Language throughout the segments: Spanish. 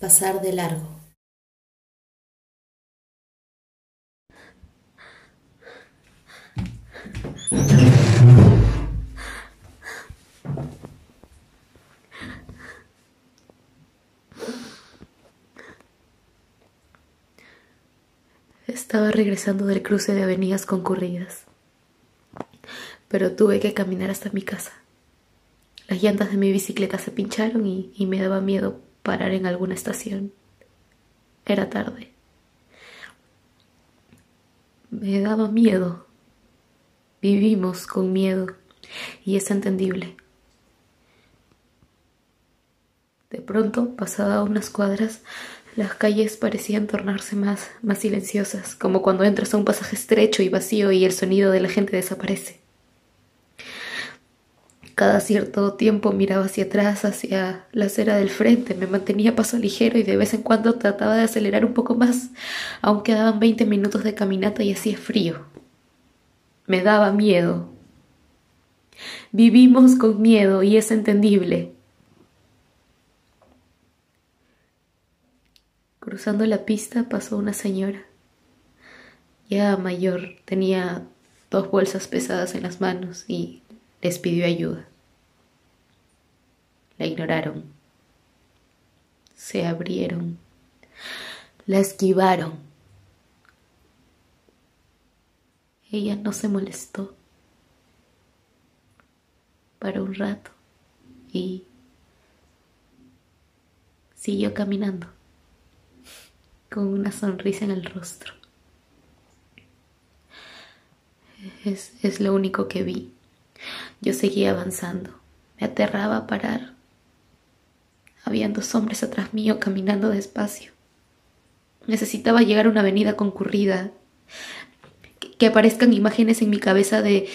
Pasar de largo. Estaba regresando del cruce de avenidas concurridas, pero tuve que caminar hasta mi casa. Las llantas de mi bicicleta se pincharon y, me daba miedo parar en alguna estación. Era tarde. Me daba miedo. Vivimos con miedo y es entendible. De pronto, pasada unas cuadras, las calles parecían tornarse más, más silenciosas, como cuando entras a un pasaje estrecho y vacío y el sonido de la gente desaparece. Cada cierto tiempo miraba hacia atrás, hacia la acera del frente, me mantenía paso ligero y de vez en cuando trataba de acelerar un poco más. Aún quedaban veinte minutos de caminata y hacía frío. Me daba miedo. Vivimos con miedo y es entendible. Cruzando la pista pasó una señora. Ya mayor, tenía dos bolsas pesadas en las manos y les pidió ayuda. La ignoraron. Se abrieron. La esquivaron. Ella no se molestó para un rato y siguió caminando con una sonrisa en el rostro. Es, es lo único que vi. Yo seguía avanzando. Me aterraba parar. Habían dos hombres atrás mío caminando despacio. Necesitaba llegar a una avenida concurrida. Que aparezcan imágenes en mi cabeza de,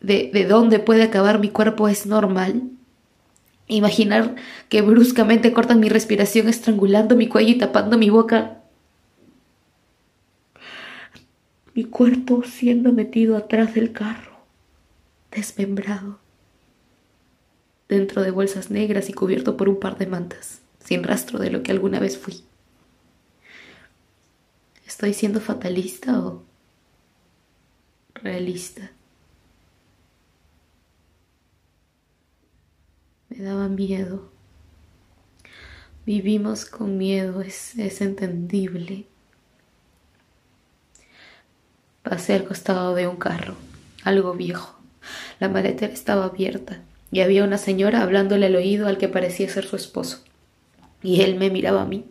de, de dónde puede acabar mi cuerpo es normal. Imaginar que bruscamente cortan mi respiración estrangulando mi cuello y tapando mi boca. Mi cuerpo siendo metido atrás del carro desmembrado, dentro de bolsas negras y cubierto por un par de mantas, sin rastro de lo que alguna vez fui. ¿Estoy siendo fatalista o realista? Me daba miedo. Vivimos con miedo, es, es entendible. Pasé al costado de un carro, algo viejo. La maletera estaba abierta y había una señora hablándole al oído al que parecía ser su esposo. Y él me miraba a mí.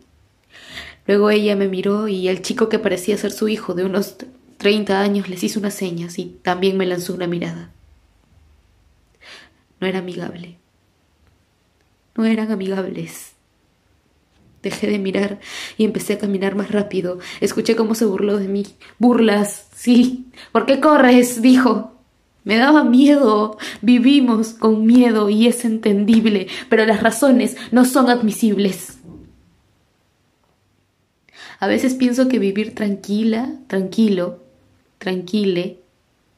Luego ella me miró y el chico que parecía ser su hijo de unos treinta años les hizo unas señas y también me lanzó una mirada. No era amigable. No eran amigables. Dejé de mirar y empecé a caminar más rápido. Escuché cómo se burló de mí. Burlas, sí. ¿Por qué corres? dijo. Me daba miedo. Vivimos con miedo y es entendible, pero las razones no son admisibles. A veces pienso que vivir tranquila, tranquilo, tranquile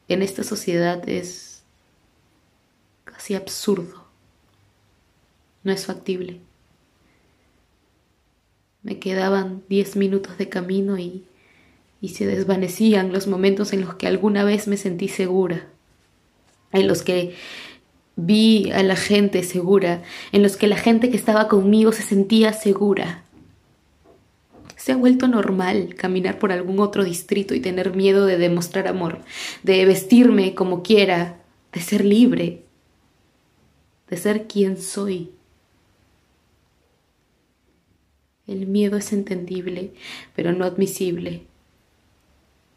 en esta sociedad es casi absurdo. No es factible. Me quedaban diez minutos de camino y, y se desvanecían los momentos en los que alguna vez me sentí segura en los que vi a la gente segura, en los que la gente que estaba conmigo se sentía segura. Se ha vuelto normal caminar por algún otro distrito y tener miedo de demostrar amor, de vestirme como quiera, de ser libre, de ser quien soy. El miedo es entendible, pero no admisible.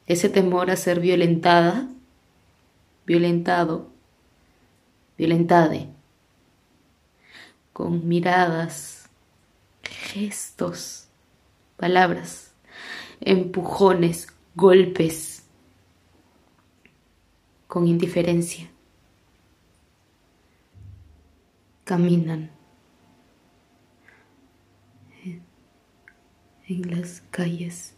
Ese temor a ser violentada violentado, violentade, con miradas, gestos, palabras, empujones, golpes, con indiferencia. Caminan en las calles.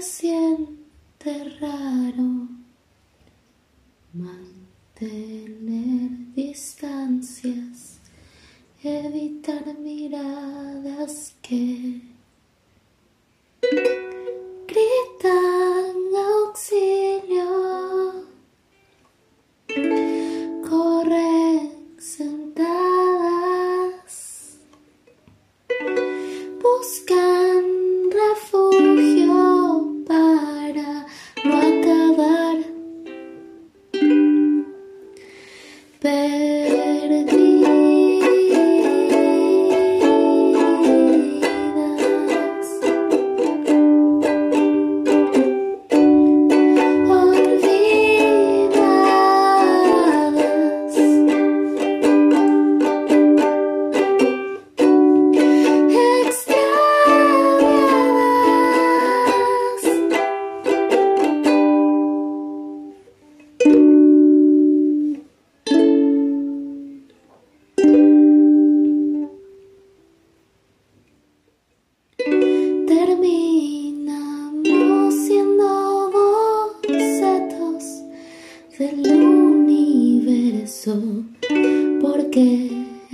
siente raro mantener distancias, evitar miradas que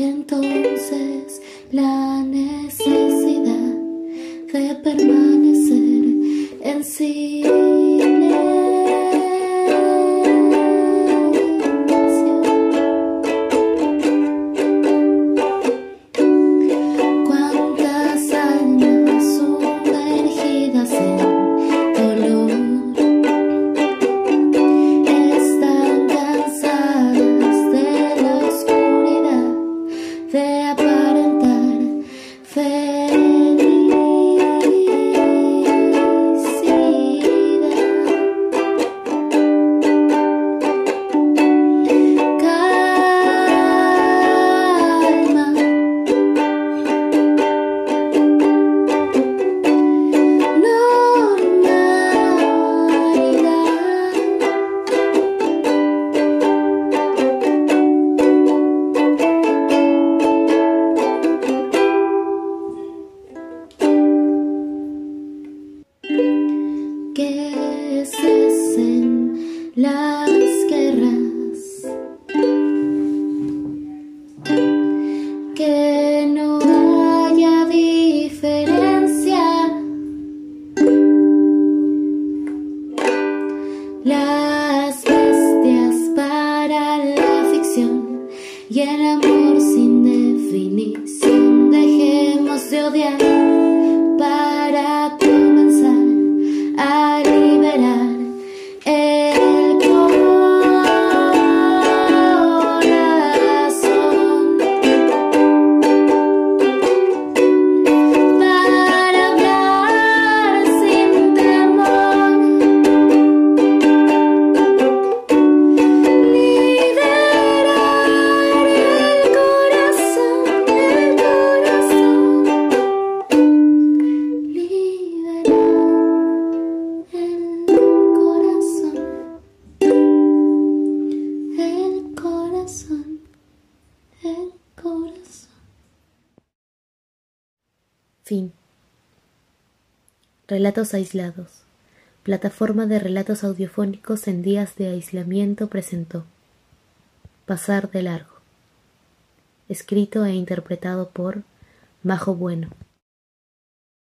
entonces la necesidad de permanecer en sí. la Fin. Relatos aislados. Plataforma de relatos audiofónicos en días de aislamiento presentó. Pasar de largo. Escrito e interpretado por Majo Bueno.